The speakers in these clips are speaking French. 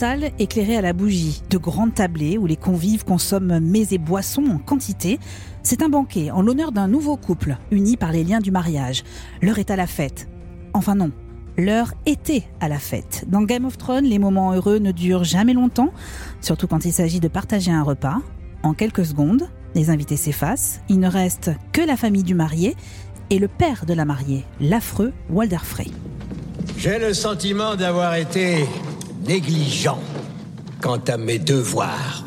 salle éclairée à la bougie, de grandes tablées où les convives consomment mets et boissons en quantité. C'est un banquet en l'honneur d'un nouveau couple, uni par les liens du mariage. L'heure est à la fête. Enfin non, l'heure était à la fête. Dans Game of Thrones, les moments heureux ne durent jamais longtemps, surtout quand il s'agit de partager un repas. En quelques secondes, les invités s'effacent, il ne reste que la famille du marié et le père de la mariée, l'affreux Walder Frey. J'ai le sentiment d'avoir été négligent quant à mes devoirs.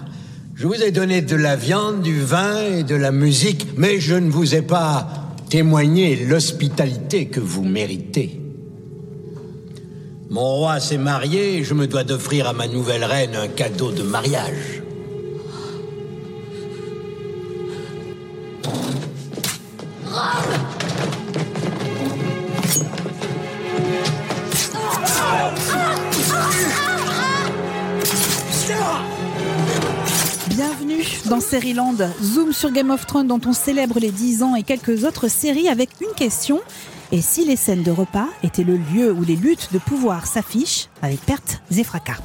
Je vous ai donné de la viande, du vin et de la musique, mais je ne vous ai pas témoigné l'hospitalité que vous méritez. Mon roi s'est marié et je me dois d'offrir à ma nouvelle reine un cadeau de mariage. Dans Série-Land, zoom sur Game of Thrones dont on célèbre les 10 ans et quelques autres séries avec une question. Et si les scènes de repas étaient le lieu où les luttes de pouvoir s'affichent avec pertes et fracas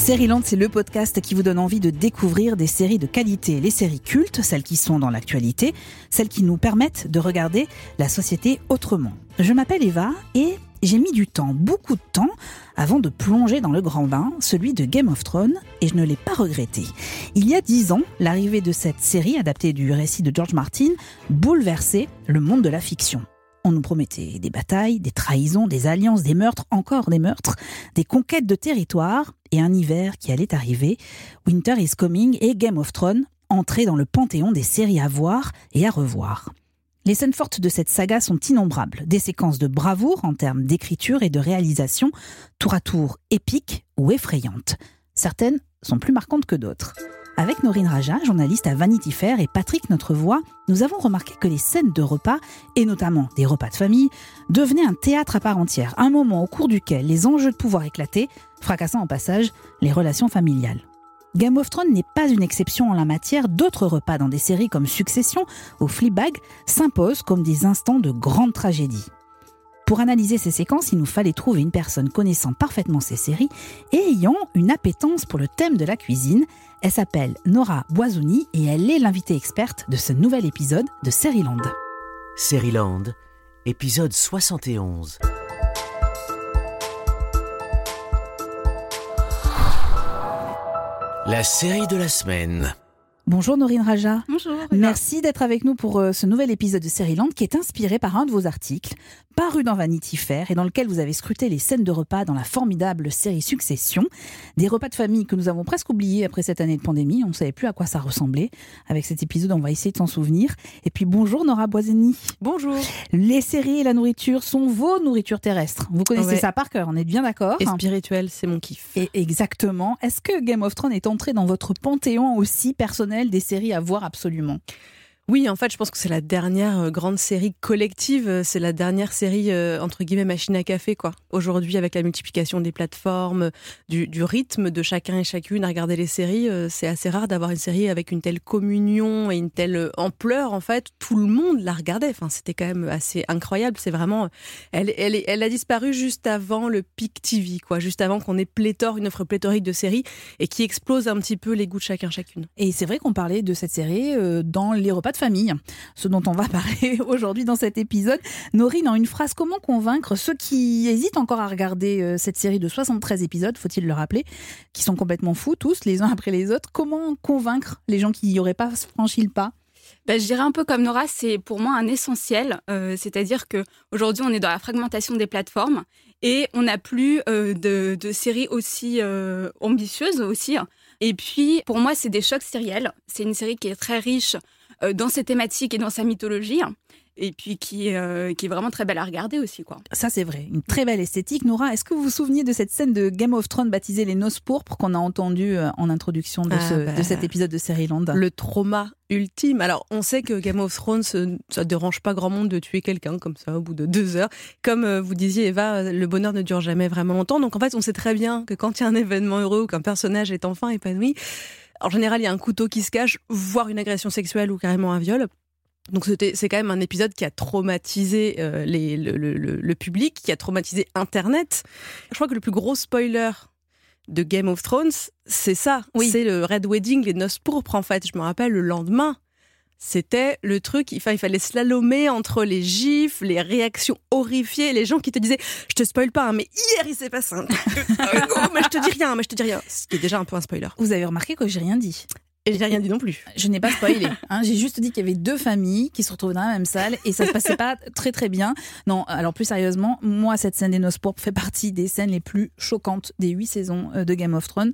Série-Land, c'est le podcast qui vous donne envie de découvrir des séries de qualité, les séries cultes, celles qui sont dans l'actualité, celles qui nous permettent de regarder la société autrement. Je m'appelle Eva et j'ai mis du temps, beaucoup de temps, avant de plonger dans le grand bain, celui de Game of Thrones, et je ne l'ai pas regretté. Il y a dix ans, l'arrivée de cette série, adaptée du récit de George Martin, bouleversait le monde de la fiction. On nous promettait des batailles, des trahisons, des alliances, des meurtres, encore des meurtres, des conquêtes de territoire, et un hiver qui allait arriver. Winter is Coming et Game of Thrones entraient dans le panthéon des séries à voir et à revoir. Les scènes fortes de cette saga sont innombrables, des séquences de bravoure en termes d'écriture et de réalisation, tour à tour épiques ou effrayantes. Certaines sont plus marquantes que d'autres. Avec Norine Raja, journaliste à Vanity Fair, et Patrick Notre Voix, nous avons remarqué que les scènes de repas, et notamment des repas de famille, devenaient un théâtre à part entière, un moment au cours duquel les enjeux de pouvoir éclataient, fracassant en passage les relations familiales. Game of Thrones n'est pas une exception en la matière, d'autres repas dans des séries comme Succession ou Fleabag s'imposent comme des instants de grande tragédie. Pour analyser ces séquences, il nous fallait trouver une personne connaissant parfaitement ces séries et ayant une appétence pour le thème de la cuisine. Elle s'appelle Nora Boisouni et elle est l'invitée experte de ce nouvel épisode de Sériland. Sériland, épisode 71. La série de la semaine. Bonjour Norine Raja. Bonjour. Merci d'être avec nous pour euh, ce nouvel épisode de Sériland qui est inspiré par un de vos articles paru dans Vanity Fair et dans lequel vous avez scruté les scènes de repas dans la formidable série Succession. Des repas de famille que nous avons presque oubliés après cette année de pandémie. On ne savait plus à quoi ça ressemblait. Avec cet épisode, on va essayer de s'en souvenir. Et puis bonjour Nora Boiseni. Bonjour. Les séries et la nourriture sont vos nourritures terrestres. Vous connaissez Ouais. ça par cœur, on est bien d'accord Et spirituel, c'est mon kiff. Et exactement. Est-ce que Game of Thrones est entré dans votre panthéon aussi personnel des séries à voir absolument Oui, en fait, je pense que c'est la dernière euh, grande série collective. euh, C'est la dernière série, euh, entre guillemets, machine à café, quoi. Aujourd'hui, avec la multiplication des plateformes, du, rythme de chacun et chacune à regarder les séries, c'est assez rare d'avoir une série avec une telle communion et une telle ampleur, en fait. Tout le monde la regardait. Enfin, c'était quand même assez incroyable. C'est vraiment. Elle, elle, a disparu juste avant le pic TV, quoi. Juste avant qu'on ait pléthore, une offre pléthorique de séries et qui explose un petit peu les goûts de chacun, chacune. Et c'est vrai qu'on parlait de cette série dans les repas de famille, ce dont on va parler aujourd'hui dans cet épisode. Norine, en une phrase, comment convaincre ceux qui hésitent encore à regarder euh, cette série de 73 épisodes, faut-il le rappeler, qui sont complètement fous tous, les uns après les autres? Comment convaincre les gens qui n'y auraient pas franchi le pas? Ben, je dirais un peu comme Nora, c'est pour moi un essentiel. Euh, C'est-à-dire que aujourd'hui, on est dans la fragmentation des plateformes et on n'a plus euh, de, séries aussi ambitieuses aussi. Et puis, pour moi, c'est des chocs sériels. C'est une série qui est très riche dans ses thématiques et dans sa mythologie. Et puis qui, euh, qui est vraiment très belle à regarder aussi, quoi. Ça, c'est vrai. Une très belle esthétique. Nora, est-ce que vous vous souvenez de cette scène de Game of Thrones baptisée Les Noces Pourpres qu'on a entendue euh, en introduction de, Ah ce- bah. de cet épisode de Série-Land le trauma ultime. Alors, on sait que Game of Thrones, euh, ça dérange pas grand monde de tuer quelqu'un comme ça au bout de deux heures. Comme euh, vous disiez, Eva, euh, le bonheur ne dure jamais vraiment longtemps. Donc, en fait, on sait très bien que quand il y a un événement heureux ou qu'un personnage est enfin épanoui, en général, il y a un couteau qui se cache, voire une agression sexuelle ou carrément un viol. Donc c'est quand même un épisode qui a traumatisé euh, les, le, le, le, public, qui a traumatisé Internet. Je crois que le plus gros spoiler de Game of Thrones, c'est ça. Oui. C'est le Red Wedding, les noces pourpres en fait. Je me rappelle le lendemain. C'était le truc, il, fallait slalomer entre les gifs, les réactions horrifiées, les gens qui te disaient Je te spoil pas, hein, mais hier il s'est passé un mais je te dis rien, mais je te dis rien. Ce qui est déjà un peu un spoiler. Vous avez remarqué que j'ai rien dit et j'ai rien dit non plus. Je n'ai pas spoilé. Hein. j'ai juste dit qu'il y avait deux familles qui se retrouvaient dans la même salle et ça se passait pas très très bien. Non, alors plus sérieusement, moi cette scène des noces pourpres fait partie des scènes les plus choquantes des huit saisons euh, de Game of Thrones.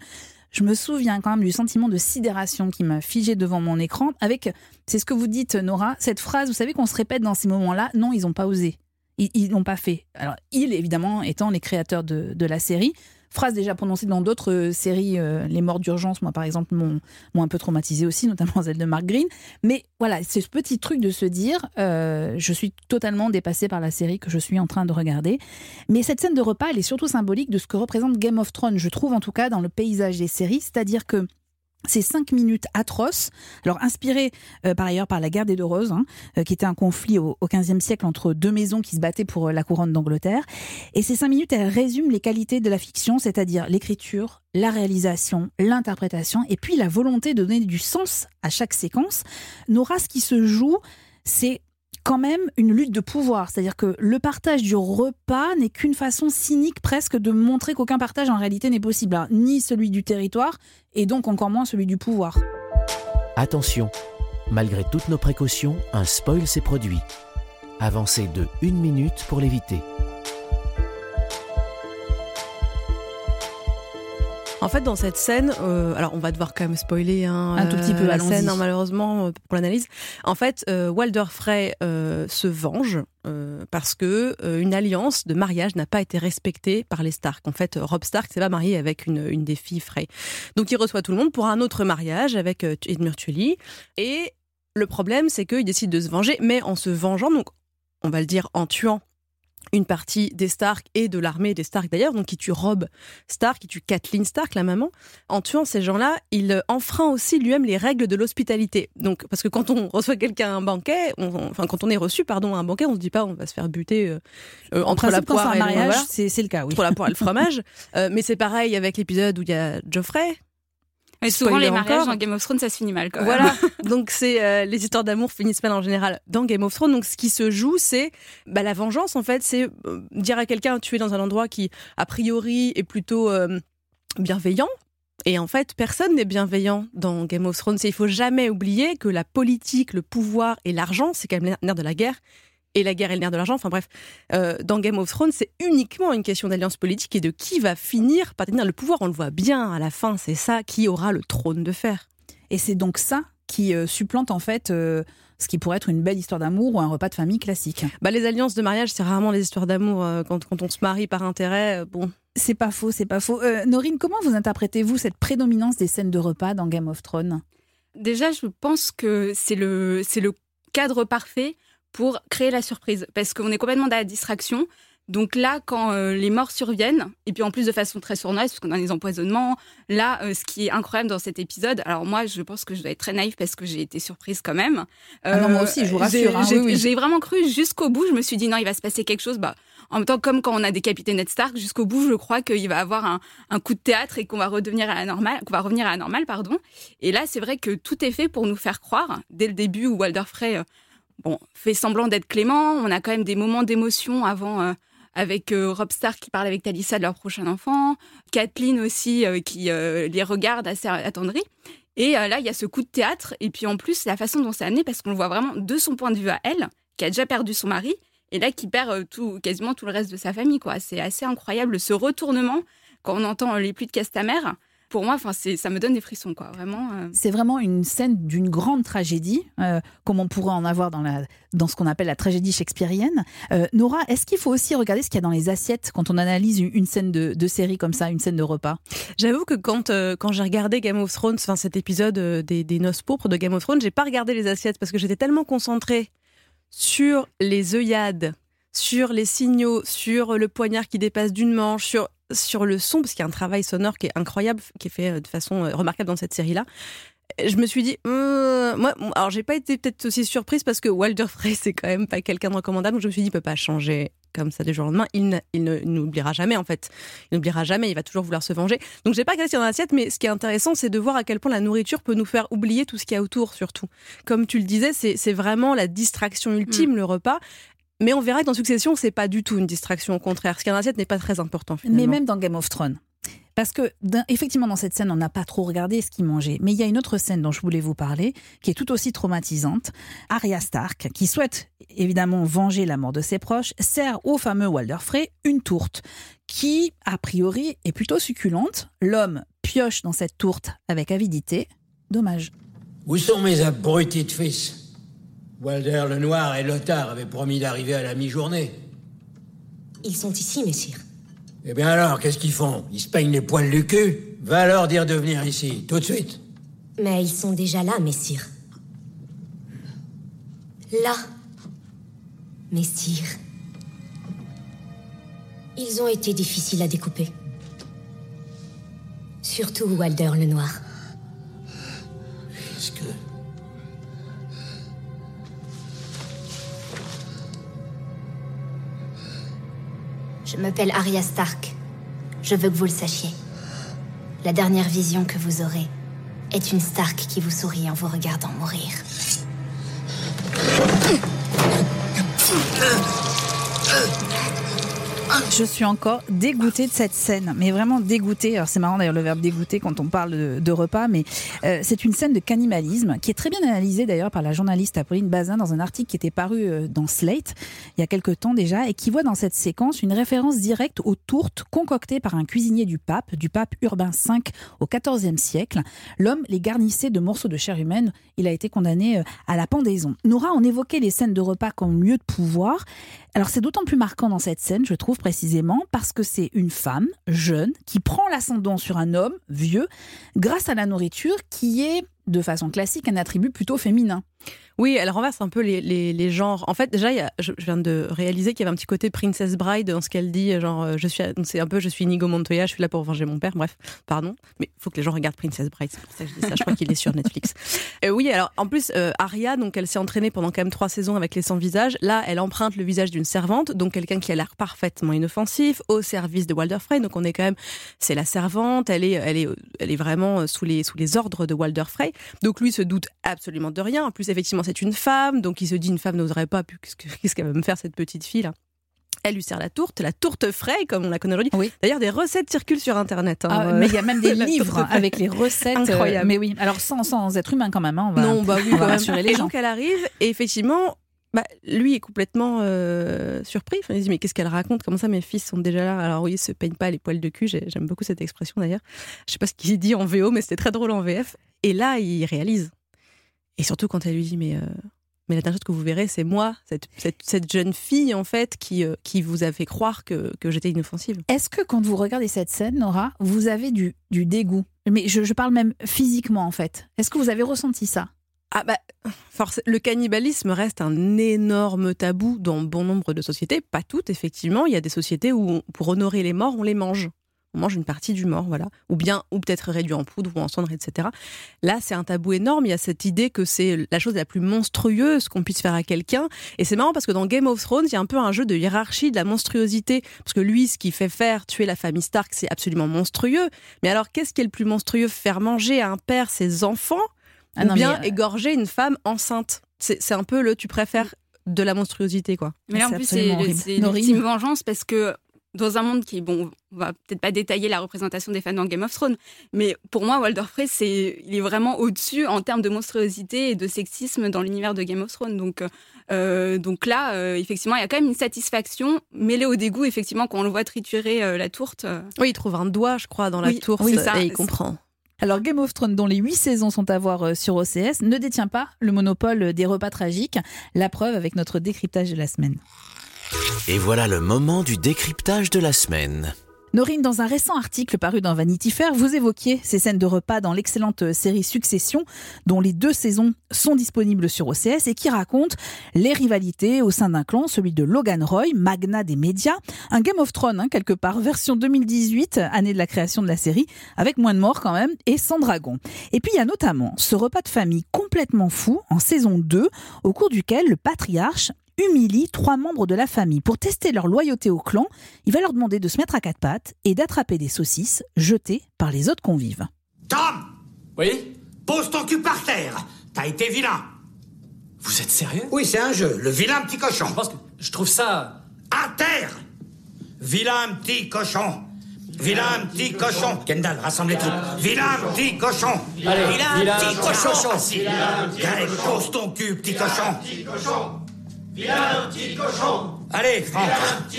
Je me souviens quand même du sentiment de sidération qui m'a figé devant mon écran avec, c'est ce que vous dites Nora, cette phrase, vous savez qu'on se répète dans ces moments-là, non, ils n'ont pas osé. Ils n'ont pas fait. Alors, ils, évidemment, étant les créateurs de, de la série, phrase déjà prononcée dans d'autres euh, séries, euh, Les morts d'urgence, moi par exemple, m'ont un peu traumatisé aussi, notamment celle de Mark Green. Mais voilà, c'est ce petit truc de se dire, euh, je suis totalement dépassée par la série que je suis en train de regarder. Mais cette scène de repas, elle est surtout symbolique de ce que représente Game of Thrones, je trouve en tout cas dans le paysage des séries, c'est-à-dire que ces cinq minutes atroces, alors inspirées euh, par ailleurs par la guerre des deux roses, hein, euh, qui était un conflit au, XVe siècle entre deux maisons qui se battaient pour euh, la couronne d'Angleterre. Et ces cinq minutes, elles résument les qualités de la fiction, c'est-à-dire l'écriture, la réalisation, l'interprétation, et puis la volonté de donner du sens à chaque séquence. Nora, ce qui se joue, c'est quand même une lutte de pouvoir. C'est-à-dire que le partage du repas n'est qu'une façon cynique presque de montrer qu'aucun partage en réalité n'est possible, hein. ni celui du territoire, et donc encore moins celui du pouvoir. Attention, malgré toutes nos précautions, un spoil s'est produit. Avancez de une minute pour l'éviter. En fait, dans cette scène, euh, alors on va devoir quand même spoiler hein, un tout petit peu euh, la scène, hein, malheureusement, euh, pour l'analyse. En fait, Walder Frey se venge parce que une alliance de mariage n'a pas été respectée par les Stark. En fait, Rob Stark s'est pas marié avec une, une, des filles Frey. Donc il reçoit tout le monde pour un autre mariage avec Edmure Tully. Et le problème, c'est qu'il décide de se venger, mais en se vengeant, donc on va le dire en tuant une partie des Stark et de l'armée des Stark d'ailleurs, donc qui tue Rob Stark, qui tue Kathleen Stark, la maman. En tuant ces gens-là, il enfreint aussi lui-même les règles de l'hospitalité. Donc, parce que quand on reçoit quelqu'un à un banquet, enfin quand on est reçu, pardon, à un banquet, on se dit pas on va se faire buter euh, euh, entre la poire et mariage, c'est le cas, oui. Entre la poire et le fromage. Euh, mais c'est pareil avec l'épisode où il y a Geoffrey, mais souvent, les mariages dans Game of Thrones, ça se finit mal. Quand voilà. Donc, c'est euh, les histoires d'amour finissent mal en général dans Game of Thrones. Donc, ce qui se joue, c'est bah, la vengeance. En fait, c'est euh, dire à quelqu'un tu es dans un endroit qui, a priori, est plutôt euh, bienveillant. Et en fait, personne n'est bienveillant dans Game of Thrones. Il faut jamais oublier que la politique, le pouvoir et l'argent, c'est quand même l'air de la guerre et la guerre et le nerf de l'argent. Enfin bref, euh, dans Game of Thrones, c'est uniquement une question d'alliance politique et de qui va finir par tenir le pouvoir. On le voit bien à la fin, c'est ça qui aura le trône de fer. Et c'est donc ça qui euh, supplante en fait euh, ce qui pourrait être une belle histoire d'amour ou un repas de famille classique. Bah, les alliances de mariage, c'est rarement les histoires d'amour quand, quand, on se marie par intérêt. bon. C'est pas faux, c'est pas faux. Norine, comment vous interprétez-vous cette prédominance des scènes de repas dans Game of Thrones? Déjà, je pense que c'est le, c'est le cadre parfait pour créer la surprise. Parce qu'on est complètement dans la distraction. Donc là, quand euh, les morts surviennent, et puis en plus de façon très sournoise, parce qu'on a des empoisonnements, là, euh, ce qui est incroyable dans cet épisode, alors moi, je pense que je dois être très naïve parce que j'ai été surprise quand même. ah non, moi aussi, je vous rassure. Hein, j'ai vraiment cru jusqu'au bout, je me suis dit non, il va se passer quelque chose. Bah, en même temps, comme quand on a décapité Ned Stark, jusqu'au bout, je crois qu'il va avoir un, un, coup de théâtre et qu'on va redevenir à la normale, qu'on va revenir à la normale, pardon. Et là, c'est vrai que tout est fait pour nous faire croire, dès le début où Walder Frey euh, bon, fait semblant d'être clément. On a quand même des moments d'émotion avant euh, avec euh, Rob Stark qui parle avec Talissa de leur prochain enfant, Kathleen aussi euh, qui les regarde assez attendrie. Et là, il y a ce coup de théâtre. Et puis en plus, la façon dont c'est amené, parce qu'on le voit vraiment de son point de vue à elle, qui a déjà perdu son mari, et là qui perd tout, quasiment tout le reste de sa famille. quoi. C'est assez incroyable ce retournement quand on entend les pluies de Castamer pour moi, enfin, ça me donne des frissons, quoi. Vraiment. Euh. C'est vraiment une scène d'une grande tragédie, euh, comme on pourrait en avoir dans, la, dans ce qu'on appelle la tragédie shakespearienne. Euh, Nora, est-ce qu'il faut aussi regarder ce qu'il y a dans les assiettes quand on analyse une scène de, série comme ça, une scène de repas? J'avoue que quand, quand j'ai regardé Game of Thrones, enfin cet épisode des, des noces pourpres de Game of Thrones, j'ai pas regardé les assiettes parce que j'étais tellement concentrée sur les œillades sur les signaux, sur le poignard qui dépasse d'une manche, sur sur le son, parce qu'il y a un travail sonore qui est incroyable, qui est fait euh, de façon euh, remarquable dans cette série-là. je me suis dit, euh, moi, alors j'ai pas été peut-être aussi surprise parce que Walter Frey, c'est quand même pas quelqu'un de recommandable. Donc je me suis dit, il peut pas changer comme ça du jour au lendemain. Il, il n'oubliera jamais, en fait. Il n'oubliera jamais, il va toujours vouloir se venger. Donc j'ai pas regardé dans l'assiette, mais ce qui est intéressant, c'est de voir à quel point la nourriture peut nous faire oublier tout ce qu'il y a autour, surtout. Comme tu le disais, c'est vraiment la distraction ultime, mm. le repas. Mais on verra que dans Succession, c'est pas du tout une distraction. Au contraire, ce qu'il y a dans l'assiette n'est pas très important. Finalement. Mais même dans Game of Thrones. Parce que, effectivement, dans cette scène, on n'a pas trop regardé ce qu'il mangeait. Mais il y a une autre scène dont je voulais vous parler, qui est tout aussi traumatisante. Arya Stark, qui souhaite évidemment venger la mort de ses proches, sert au fameux Walder Frey une tourte, qui, a priori, est plutôt succulente. L'homme pioche dans cette tourte avec avidité. Dommage. Où sont mes abrutis de fils? Walder le Noir et Lothar avaient promis d'arriver à la mi-journée. Ils sont ici, messire. Eh bien alors, qu'est-ce qu'ils font? Ils se peignent les poils du cul? Va leur dire de venir ici, tout de suite. Mais ils sont déjà là, messire. Là. Messire. Ils ont été difficiles à découper. Surtout Walder le Noir. Je m'appelle Arya Stark. Je veux que vous le sachiez. La dernière vision que vous aurez est une Stark qui vous sourit en vous regardant mourir. Je suis encore dégoûtée de cette scène, mais vraiment dégoûtée. Alors c'est marrant d'ailleurs le verbe dégoûter quand on parle de, repas, mais euh, c'est une scène de cannibalisme qui est très bien analysée d'ailleurs par la journaliste Apolline Bazin dans un article qui était paru euh, dans Slate il y a quelque temps déjà et qui voit dans cette séquence une référence directe aux tourtes concoctées par un cuisinier du pape, du pape Urbain V au XIVe siècle. L'homme les garnissait de morceaux de chair humaine. Il a été condamné euh, à la pendaison. Nora, on évoquait les scènes de repas comme lieu de pouvoir. Alors c'est d'autant plus marquant dans cette scène, je trouve précisément, parce que c'est une femme jeune qui prend l'ascendant sur un homme vieux grâce à la nourriture qui est de façon classique un attribut plutôt féminin. Oui, elle renverse un peu les, les, genres. En fait, déjà, je, viens de réaliser qu'il y avait un petit côté Princess Bride dans ce qu'elle dit. Genre, euh, je suis, c'est un peu, je suis Inigo Montoya, je suis là pour venger mon père. Bref, pardon, mais il faut que les gens regardent Princess Bride. C'est pour ça que je dis ça. Je crois qu'il est sur Netflix. Euh, oui, alors en plus, euh, Aria, donc elle s'est entraînée pendant quand même trois saisons avec les 100 visages. Là, elle emprunte le visage d'une servante, donc quelqu'un qui a l'air parfaitement inoffensif, au service de Walder Frey. Donc on est quand même, c'est la servante. Elle est, elle est, elle est vraiment sous les sous les ordres de Walder Frey. Donc lui se doute absolument de rien. En plus, effectivement, c'est une femme, donc il se dit une femme n'oserait pas, qu'est-ce qu'elle va me faire cette petite fille là elle lui sert la tourte, la tourte fraîche, comme on la connaît aujourd'hui. Oui. D'ailleurs, des recettes circulent sur Internet. Hein, ah, mais il y a même des livres avec les recettes. Euh, Incroyable. mais oui, alors sans, sans être humain quand même. Hein, on va, non, bah oui, quand même. les et donc elle arrive, et effectivement, bah, lui est complètement euh, surpris. Enfin, il dit mais qu'est-ce qu'elle raconte? Comment ça mes fils sont déjà là? Alors oui, ils se peignent pas les poils de cul. J'aime beaucoup cette expression d'ailleurs. Je sais pas ce qu'il dit en VO, mais c'était très drôle en VF. Et là, il réalise. Et surtout quand elle lui dit mais euh, mais la dernière chose que vous verrez, c'est moi, cette, cette, jeune fille en fait qui, euh, qui vous a fait croire que, que j'étais inoffensive. Est-ce que quand vous regardez cette scène, Nora, vous avez du, du dégoût? Mais je, je parle même physiquement en fait. Est-ce que vous avez ressenti ça? Ah bah, force, le cannibalisme reste un énorme tabou dans bon nombre de sociétés, pas toutes effectivement. Il y a des sociétés où, pour honorer les morts, on les mange on mange une partie du mort, voilà, ou bien, ou peut-être réduit en poudre ou en cendre, etc. Là, c'est un tabou énorme. Il y a cette idée que c'est la chose la plus monstrueuse qu'on puisse faire à quelqu'un. Et c'est marrant parce que dans Game of Thrones, il y a un peu un jeu de hiérarchie de la monstruosité, parce que lui, ce qui fait faire tuer la famille Stark, c'est absolument monstrueux. Mais alors, qu'est-ce qui est le plus monstrueux? Faire manger à un père ses enfants, ah ou bien euh, égorger une femme enceinte? C'est un peu le tu préfères de la monstruosité, quoi. Mais là, en plus, c'est une vengeance parce que dans un monde qui, bon, on va peut-être pas détailler la représentation des fans dans Game of Thrones, mais pour moi, Walder Frey, c'est, il est vraiment au-dessus en termes de monstruosité et de sexisme dans l'univers de Game of Thrones. Donc, euh, donc là, euh, effectivement, il y a quand même une satisfaction mêlée au dégoût, effectivement, quand on le voit triturer euh, la tourte. Oui, il trouve un doigt, je crois, dans la tourte oui, ça, et il comprend. Alors Game of Thrones, dont les huit saisons sont à voir sur OCS, ne détient pas le monopole des repas tragiques. La preuve avec notre décryptage de la semaine. Et voilà le moment du décryptage de la semaine. Norine, dans un récent article paru dans Vanity Fair, vous évoquiez ces scènes de repas dans l'excellente série Succession, dont les deux saisons sont disponibles sur OCS et qui raconte les rivalités au sein d'un clan, celui de Logan Roy, magnat des médias, un Game of Thrones, hein, quelque part, version 2018, année de la création de la série, avec moins de morts quand même, et sans dragon. Et puis il y a notamment ce repas de famille complètement fou en saison 2, au cours duquel le patriarche humilie trois membres de la famille. Pour tester leur loyauté au clan, il va leur demander de se mettre à quatre pattes et d'attraper des saucisses jetées par les autres convives. Tom! Oui? Pose ton cul par terre. T'as été vilain. Vous êtes sérieux? Oui, c'est un jeu, le vilain petit cochon. Je pense que je trouve ça. À terre! Vilain petit cochon. Vilain petit cochon. Kendall, rassemble les troupes. Vilain petit cochon. Allez, Vilain, petit cochon. Greg, pose ton cul, petit cochon Allez, Franck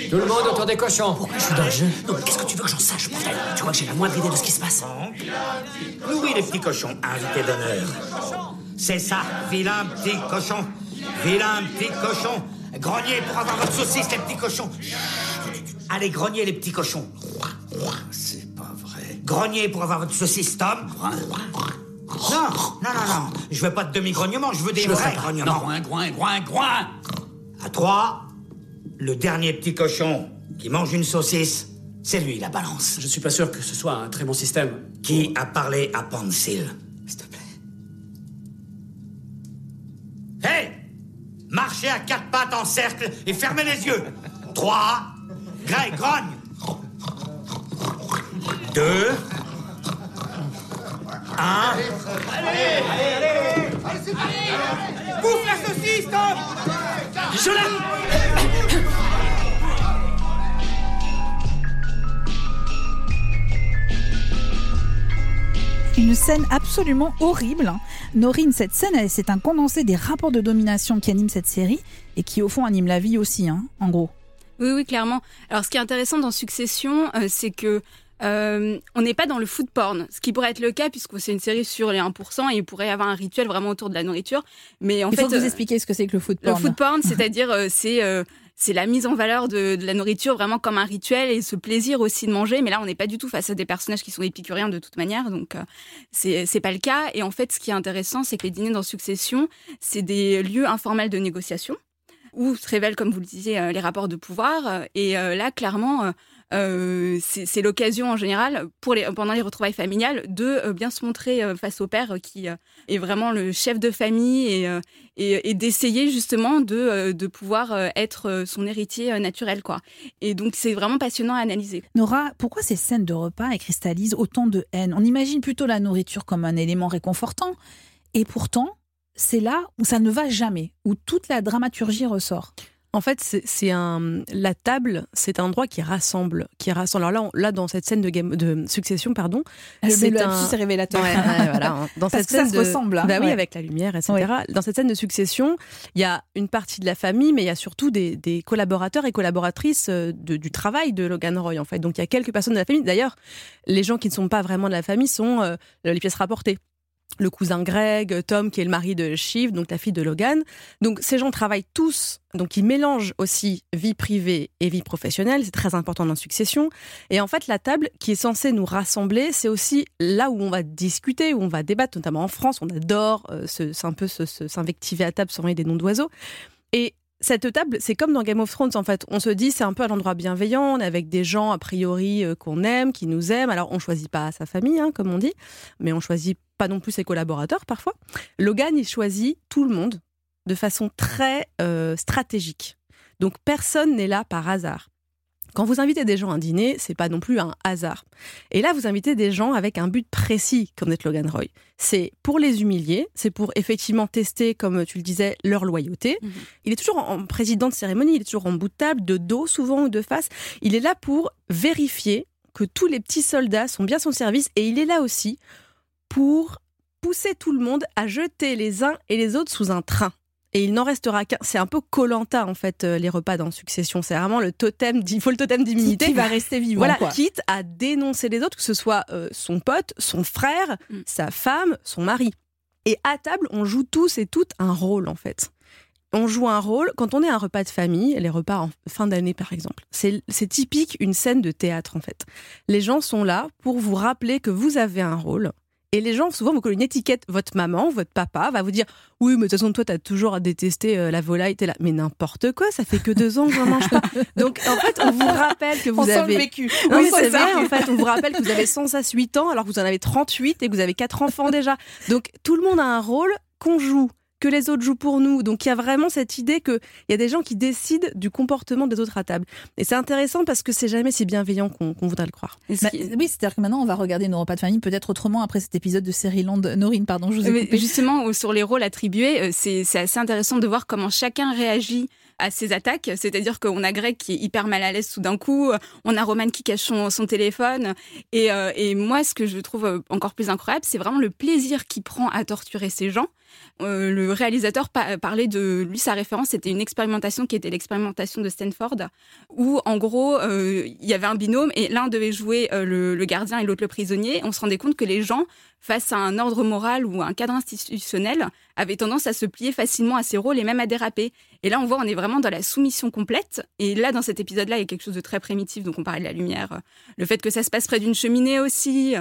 Tout le monde autour des cochons. Pourquoi je suis dans le jeu Non, mais qu'est-ce que tu veux que j'en sache, bordel? Tu crois que j'ai la moindre idée de ce qui se passe Nourris les petits cochons, invité d'honneur. C'est ça, vilain petit cochon. Vilain petit cochon. Grognez pour avoir votre saucisse, les petits cochons. Allez, grognez les petits cochons. C'est pas vrai. Grognez pour avoir votre saucisse, Tom. Non, non, non, non. Je veux pas de demi-grognement, je veux des Je vrais grognements. Non, groin, groin, groin, groin À trois, le dernier petit cochon qui mange une saucisse, c'est lui la balance. Je suis pas sûr que ce soit un très bon système. Qui a parlé à Pencil S'il te plaît. Hé Marchez à quatre pattes en cercle et fermez les yeux. Trois. Greg, grogne. Deux. Un. Bouffe la saucisse, Tom Une scène absolument horrible. hein. Norine, cette scène, c'est un condensé des rapports de domination qui animent cette série et qui, au fond, animent la vie aussi, hein, en gros. Oui, oui, clairement. Alors, ce qui est intéressant dans Succession, euh, c'est que euh, on n'est pas dans le food porn, ce qui pourrait être le cas puisque c'est une série sur les 1% et il pourrait y avoir un rituel vraiment autour de la nourriture. Mais en Il fait, faut que vous euh, expliquiez ce que c'est que le food le porn. food porn, c'est-à-dire euh, c'est euh, c'est la mise en valeur de, de la nourriture vraiment comme un rituel et ce plaisir aussi de manger. Mais là, on n'est pas du tout face à des personnages qui sont épicuriens de toute manière, donc euh, c'est c'est pas le cas. Et en fait, ce qui est intéressant, c'est que les dîners dans Succession, c'est des lieux informels de négociation où se révèlent, comme vous le disiez, les rapports de pouvoir. Et euh, là, clairement, euh, euh, c'est l'occasion en général, pour pendant les retrouvailles familiales, de euh, bien se montrer euh, face au père qui est vraiment le chef de famille et, d'essayer justement de, pouvoir être son héritier naturel. quoi. Et donc, c'est vraiment passionnant à analyser. Nora, pourquoi ces scènes de repas elles cristallisent autant de haine? On imagine plutôt la nourriture comme un élément réconfortant. Et pourtant, c'est là où ça ne va jamais, où toute la dramaturgie ressort. En fait, c'est c'est un la table, c'est un endroit qui rassemble, qui rassemble. Alors là, on- là dans cette scène de game de succession, pardon, Le c'est un est révélateur. Ouais, ouais, voilà, hein. Dans Parce cette que ça scène se de- ressemble, hein. Bah oui, Ouais. avec la lumière, etc. Dans cette scène de succession, il y a une partie de la famille, mais il y a surtout des, des collaborateurs et collaboratrices euh, de- du travail de Logan Roy, en fait. Donc il y a quelques personnes de la famille. D'ailleurs, les gens qui ne sont pas vraiment de la famille sont euh, les pièces rapportées. Le cousin Greg, Tom, qui est le mari de Shiv, donc la fille de Logan. Donc ces gens travaillent tous, donc ils mélangent aussi vie privée et vie professionnelle, c'est très important dans Succession. Et en fait, la table qui est censée nous rassembler, c'est aussi là où on va discuter, où on va débattre, notamment en France. On adore euh, un peu s'invectiver à table sans envoyer des noms d'oiseaux. Et cette table, c'est comme dans Game of Thrones en fait. On se dit c'est un peu un endroit bienveillant, on est avec des gens a priori euh, qu'on aime, qui nous aiment. Alors on choisit pas sa famille, hein, comme on dit, mais on choisit pas non plus ses collaborateurs parfois. Logan, il choisit tout le monde de façon très euh, stratégique. Donc personne n'est là par hasard. Quand vous invitez des gens à un dîner, c'est pas non plus un hasard. Et là, vous invitez des gens avec un but précis, comme d'être Logan Roy. C'est pour les humilier, c'est pour effectivement tester, comme tu le disais, leur loyauté. Mhm. Il est toujours en en président de cérémonie, il est toujours en bout de table, de dos souvent ou de face. Il est là pour vérifier que tous les petits soldats sont bien à son service et il est là aussi pour pousser tout le monde à jeter les uns et les autres sous un train. Et il n'en restera qu'un. C'est un peu Colanta en fait euh, les repas dans Succession. C'est vraiment le totem. Il faut le totem d'immunité. qui va rester vivant, Voilà, quoi. quitte à dénoncer les autres, que ce soit euh, son pote, son frère, Mm. sa femme, son mari. Et à table, on joue tous et toutes un rôle en fait. on joue un rôle quand on est à un repas de famille, les repas en fin d'année par exemple. C'est typique une scène de théâtre en fait. Les gens sont là pour vous rappeler que vous avez un rôle. Et les gens, souvent, vous collent une étiquette. Votre maman, votre papa va vous dire Oui, mais de toute façon, toi, t'as toujours à détester euh, la volaille. T'es là. Mais n'importe quoi, ça fait que deux ans que j'en mange pas. Donc, en fait, on vous rappelle que vous On sent avez. le vécu. Non, Oui, c'est vrai, en fait, on vous rappelle que vous avez 108 ans alors que vous en avez 38 et que vous avez quatre enfants déjà. Donc tout le monde a un rôle qu'on joue, que les autres jouent pour nous. Donc il y a vraiment cette idée qu'il y a des gens qui décident du comportement des autres à table. Et c'est intéressant parce que c'est jamais si bienveillant qu'on voudrait le croire. Ce Bah, qui- oui, c'est-à-dire que maintenant on va regarder nos repas de famille peut-être autrement après cet épisode de Série Land. Norine, pardon, je vous ai Mais coupé. Justement, sur les rôles attribués, euh, c'est c'est assez intéressant de voir comment chacun réagit à ces attaques. C'est-à-dire qu'on a Greg qui est hyper mal à l'aise tout d'un coup, on a Roman qui cache son, téléphone. Et, euh, et moi, ce que je trouve euh, encore plus incroyable, c'est vraiment le plaisir qu'il prend à torturer ces gens. Euh, le réalisateur pa- parlait de lui sa référence c'était une expérimentation qui était l'expérimentation de Stanford où en gros il y avait un binôme et l'un devait jouer le gardien et l'autre le prisonnier on se rendait compte que les gens face à un ordre moral ou un cadre institutionnel avaient tendance à se plier facilement à ces rôles et même à déraper et là on voit on est vraiment dans la soumission complète et là dans cet épisode là il y a quelque chose de très primitif donc on parlait de la lumière euh, le fait que ça se passe près d'une cheminée aussi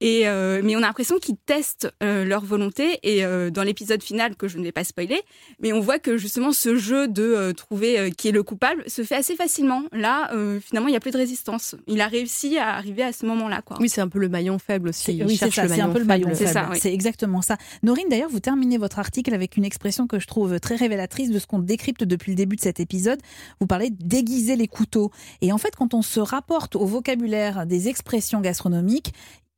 et euh, mais on a l'impression qu'ils testent euh, leur volonté et euh, dans l'épisode final que je ne vais pas spoiler, mais on voit que justement ce jeu de euh, trouver euh, qui est le coupable se fait assez facilement. Là, euh, finalement, il y a plus de résistance. Il a réussi à arriver à ce moment-là, quoi. Oui, c'est un peu le maillon faible aussi. Il Oui, c'est cherche ça, c'est un peu le maillon faible. C'est faible. ça, oui. C'est exactement ça. Norine, d'ailleurs, vous terminez votre article avec une expression que je trouve très révélatrice de ce qu'on décrypte depuis le début de cet épisode. Vous parlez de déguiser les couteaux. Et en fait, quand on se rapporte au vocabulaire des expressions gastronomiques,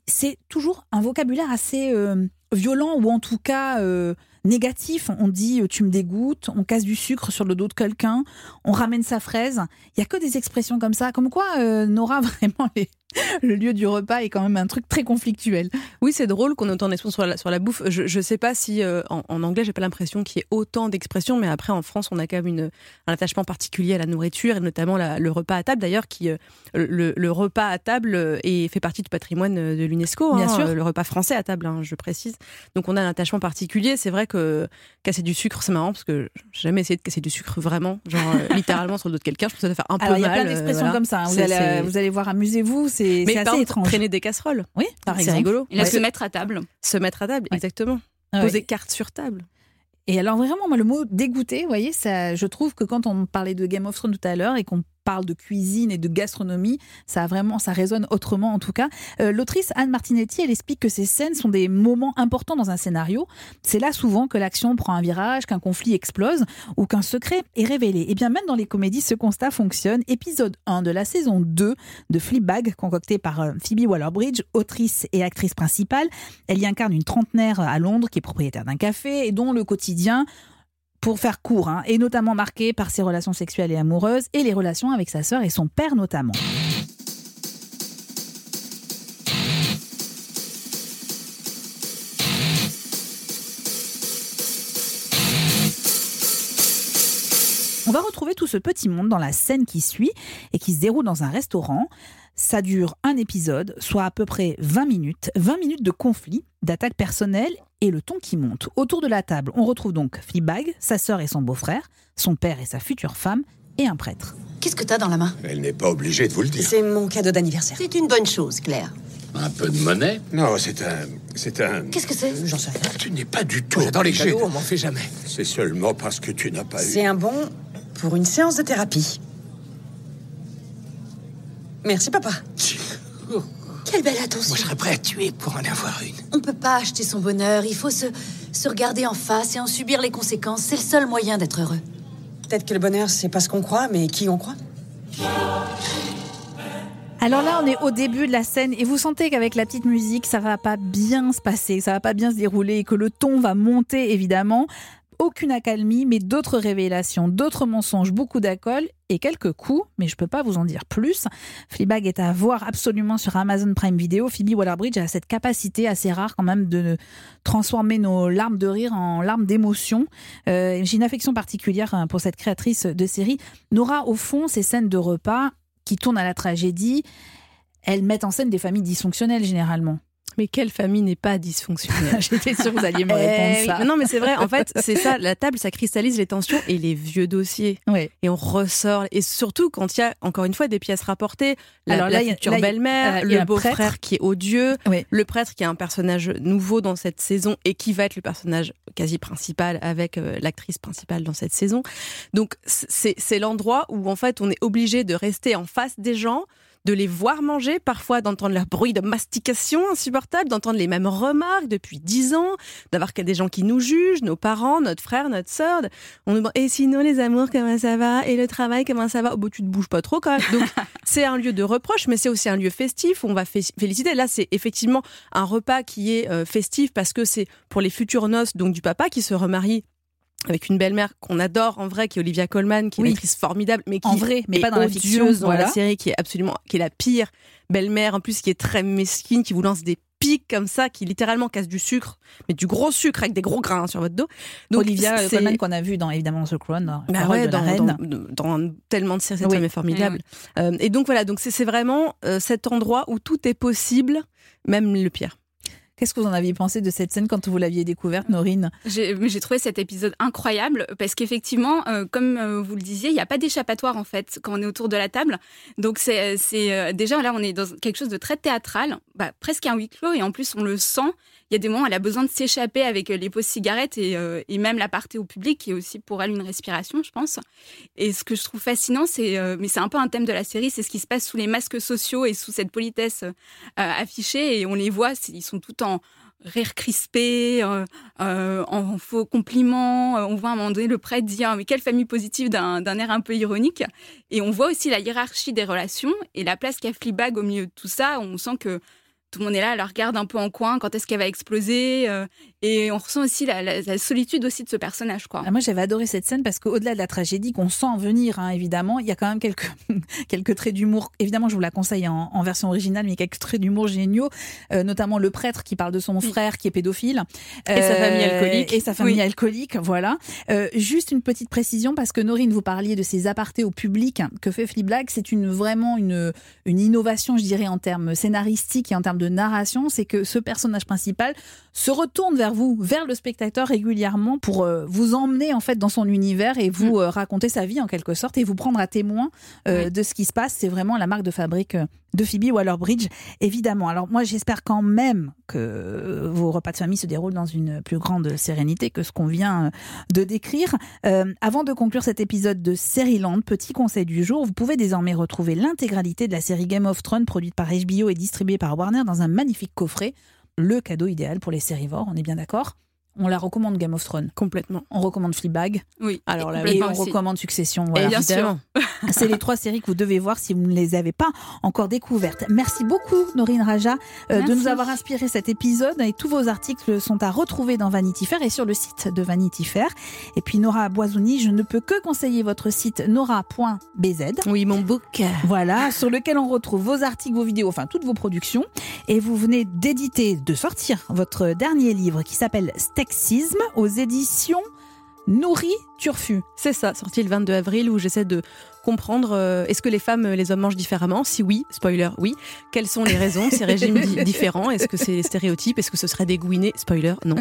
c'est toujours un vocabulaire assez euh, violent ou en tout cas euh, négatif. On dit euh, tu me dégoûtes, on casse du sucre sur le dos de quelqu'un, on ramène sa fraise. Il y a que des expressions comme ça. Comme quoi, euh, Nora, vraiment, les- le lieu du repas est quand même un truc très conflictuel. Oui, c'est drôle qu'on ait autant d'expressions sur la, sur la bouffe. Je, je sais pas si euh, en, en anglais, j'ai pas l'impression qu'il y ait autant d'expressions, mais après en France, on a quand même une, un attachement particulier à la nourriture et notamment la- le repas à table. D'ailleurs, qui euh, le, le repas à table euh, est, fait partie du patrimoine de l'UNESCO. Bien hein, sûr. Le repas français à table, hein, je précise. Donc on a un attachement particulier. C'est vrai que casser du sucre, c'est marrant parce que j'ai jamais essayé de casser du sucre vraiment, genre euh, littéralement sur le dos de quelqu'un. Je pense que ça doit faire un Alors, peu il y a mal. plein d'expressions voilà. comme ça. hein. Vous, allez, c'est- vous allez voir, amusez-vous. C'est c'est par assez exemple, étrange. traîner des casseroles. Oui, par C'est exemple. rigolo. Et là, Ouais. se mettre à table. Se mettre à table, Ouais. exactement. Ah ouais. Poser carte sur table. Et alors vraiment, moi, le mot dégoûté, vous voyez, ça, je trouve que quand on parlait de Game of Thrones tout à l'heure et qu'on parle de cuisine et de gastronomie, ça vraiment, ça résonne autrement en tout cas. Euh, L'autrice Anne Martinetti, elle explique que ces scènes sont des moments importants dans un scénario. C'est là souvent que l'action prend un virage, qu'un conflit explose ou qu'un secret est révélé. Et bien même dans les comédies, ce constat fonctionne. Épisode 1 de la saison 2 de Fleabag, concocté par euh, Phoebe Waller-Bridge, autrice et actrice principale. Elle y incarne une trentenaire à Londres qui est propriétaire d'un café et dont le quotidien pour faire court, hein, est notamment marqué par ses relations sexuelles et amoureuses et les relations avec sa sœur et son père notamment. On va retrouver tout ce petit monde dans la scène qui suit et qui se déroule dans un restaurant. Ça dure un épisode, soit à peu près 20 minutes. 20 minutes de conflit, d'attaque personnelle et le ton qui monte. Autour de la table, on retrouve donc Fleabag, sa sœur et son beau-frère, son père et sa future femme, et un prêtre. Qu'est-ce que t'as dans la main? Elle n'est pas obligée de vous le dire. C'est mon cadeau d'anniversaire. C'est une bonne chose, Claire. Un peu de monnaie? Non, c'est un. C'est un. Qu'est-ce que c'est? J'en sais rien. Tu n'es pas du tout J'adore les cadeaux, de- on m'en fait jamais. C'est seulement parce que tu n'as pas eu. C'est un bon pour une séance de thérapie. Merci, papa. Quelle belle attention. Moi, je serais prêt à tuer pour en avoir une. On peut pas acheter son bonheur, il faut se, se regarder en face et en subir les conséquences. C'est le seul moyen d'être heureux. Peut-être que le bonheur, c'est pas ce qu'on croit, mais qui on croit. Alors là, on est au début de la scène et vous sentez qu'avec la petite musique, ça va pas bien se passer, ça va pas bien se dérouler et que le ton va monter évidemment. Aucune accalmie, mais d'autres révélations, d'autres mensonges, beaucoup d'alcool et quelques coups, mais je peux pas vous en dire plus. Fleabag est à voir absolument sur Amazon Prime Video. Phoebe Waller-Bridge a cette capacité assez rare quand même de transformer nos larmes de rire en larmes d'émotion. Euh, J'ai une affection particulière hein, pour cette créatrice de série. Nora, au fond, ces scènes de repas qui tournent à la tragédie, elles mettent en scène des familles dysfonctionnelles généralement. Mais quelle famille n'est pas dysfonctionnelle J'étais sûre que vous alliez me Eh répondre ça. Non, mais c'est vrai. En fait, c'est ça. La table, ça cristallise les tensions et les vieux dossiers. Ouais. Et on ressort. Et surtout quand il y a, encore une fois, des pièces rapportées. La, Alors là, la future belle-mère, le beau-frère qui est odieux, le prêtre qui est un personnage nouveau dans cette saison et qui va être le personnage quasi principal avec euh, l'actrice principale dans cette saison. Donc, c'est l'endroit où, en fait, on est obligé de rester en face des gens de les voir manger, parfois d'entendre leur bruit de mastication insupportable, d'entendre les mêmes remarques depuis dix ans, d'avoir des gens qui nous jugent, nos parents, notre frère, notre sœur. On nous demande, et sinon les amours, comment ça va? Et le travail, comment ça va? Oh, bah, Tu te bouges pas trop quand même. Donc c'est un lieu de reproche, mais c'est aussi un lieu festif où on va fé- féliciter. Là, c'est effectivement un repas qui est euh, festif parce que c'est pour les futures noces donc du papa qui se remarie avec une belle-mère qu'on adore en vrai, qui est Olivia Colman, qui est Oui. une actrice formidable, mais qui En vrai, mais est pas dans la fiction, dans voilà. la série, qui est absolument, qui est la pire belle-mère, en plus qui est très mesquine, qui vous lance des pics comme ça, qui littéralement casse du sucre, mais du gros sucre avec des gros grains sur votre dos. Donc, Olivia c'est- Colman qu'on a vu dans évidemment The Crown, dans bah ouais, de la dans, reine. dans- dans tellement de séries, cette Oui. femme est formidable. Euh, et donc voilà, donc c'est c'est vraiment euh, cet endroit où tout est possible, même le pire. Qu'est-ce que vous en aviez pensé de cette scène quand vous l'aviez découverte, Norine? J'ai trouvé cet épisode incroyable parce qu'effectivement, euh, comme euh, vous le disiez, il n'y a pas d'échappatoire en fait quand on est autour de la table. Donc c'est c'est, euh, déjà là on est dans quelque chose de très théâtral, bah, presque un huis clos et en plus on le sent. Il y a des moments où elle a besoin de s'échapper avec euh, les pauses cigarettes et, euh, même l'aparté au public qui est aussi pour elle une respiration, je pense. Et ce que je trouve fascinant, c'est euh, mais c'est un peu un thème de la série, c'est ce qui se passe sous les masques sociaux et sous cette politesse affichée et on les voit, ils sont tout en rire crispé, en faux compliments. On voit à un moment donné le prêtre dire mais quelle famille positive d'un d'un air un peu ironique. Et on voit aussi la hiérarchie des relations et la place qu'a Fleabag au milieu de tout ça. On sent que tout le monde est là, elle la regarde un peu en coin, quand est-ce qu'elle va exploser. euh, et on ressent aussi la, la- la solitude aussi de ce personnage. Quoi. Ah, Moi, j'avais adoré cette scène parce qu'au-delà de la tragédie qu'on sent venir, hein, évidemment, il y a quand même quelques, quelques traits d'humour. Évidemment, je vous la conseille en, en version originale, mais quelques traits d'humour géniaux, euh, notamment le prêtre qui parle de son frère qui est pédophile. Et sa famille alcoolique. Et sa famille Oui. alcoolique, voilà. Euh, juste une petite précision, parce que Norine, vous parliez de ces apartés au public que fait Fleabag. C'est une, vraiment une, une innovation, je dirais, en termes scénaristiques et en termes de narration. C'est que ce personnage principal se retourne vers vous, vers le spectateur régulièrement pour euh, vous emmener en fait dans son univers et vous euh, raconter sa vie en quelque sorte et vous prendre à témoin euh, de ce qui se passe. C'est vraiment la marque de fabrique de Phoebe Waller-Bridge, évidemment. Alors moi, j'espère quand même que vos repas de famille se déroulent dans une plus grande sérénité que ce qu'on vient euh, de décrire. Euh, avant de conclure cet épisode de Série-Land, petit conseil du jour, vous pouvez désormais retrouver l'intégralité de la série Game of Thrones produite par HBO et distribuée par Warner dans un magnifique coffret. Le cadeau idéal pour les sérivores, on est bien d'accord? On la recommande Game of Thrones. Complètement. On recommande Fleabag. Oui. Alors là, Et on aussi. recommande Succession. Voilà. bien Évidemment. C'est les trois séries que vous devez voir si vous ne les avez pas encore découvertes. Merci beaucoup, Norine Raja, euh, de nous avoir inspiré cet épisode. Et tous vos articles sont à retrouver dans Vanity Fair et sur le site de Vanity Fair. Et puis, Nora Boisouni, je ne peux que conseiller votre site nora.bz. Oui, mon book. Voilà, sur lequel on retrouve vos articles, vos vidéos, enfin toutes vos productions. Et vous venez d'éditer, de sortir votre dernier livre qui s'appelle Stexisme aux éditions Nourri Turfu. C'est ça, sorti le 22 avril, où j'essaie de comprendre euh, est-ce que les femmes les hommes mangent différemment? Si oui, spoiler, oui. Quelles sont les raisons ces régimes di- différents? Est-ce que c'est les stéréotypes? Est-ce que ce serait dégouiné? Spoiler, non.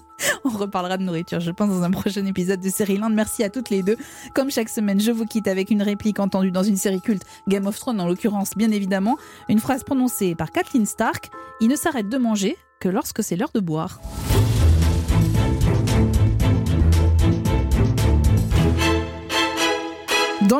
On reparlera de nourriture, je pense, dans un prochain épisode de Série Land. Merci à toutes les deux. Comme chaque semaine, je vous quitte avec une réplique entendue dans une série culte, Game of Thrones en l'occurrence, bien évidemment. Une phrase prononcée par Kathleen Stark Il ne s'arrête de manger que lorsque c'est l'heure de boire.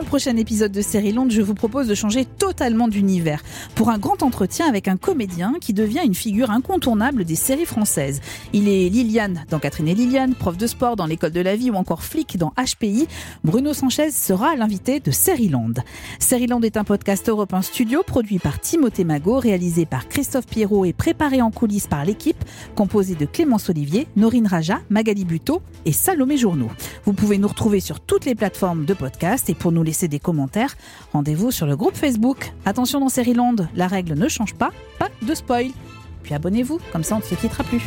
Prochain épisode de Série Londe, je vous propose de changer totalement d'univers pour un grand entretien avec un comédien qui devient une figure incontournable des séries françaises. Il est Liliane dans Catherine et Liliane, prof de sport dans l'école de la vie ou encore flic dans HPI. Bruno Sanchez sera l'invité de Série Londe. Série Londe est un podcast Europe 1 Studio produit par Timothée Magot, réalisé par Christophe Pierrot et préparé en coulisses par l'équipe composée de Clémence Olivier, Norine Raja, Magali Buteau et Salomé Journeau. Vous pouvez nous retrouver sur toutes les plateformes de podcast et pour nous laisser des commentaires, rendez-vous sur le groupe Facebook. Attention dans Série Land, la règle ne change pas, pas de spoil. Puis abonnez-vous, comme ça on ne se quittera plus.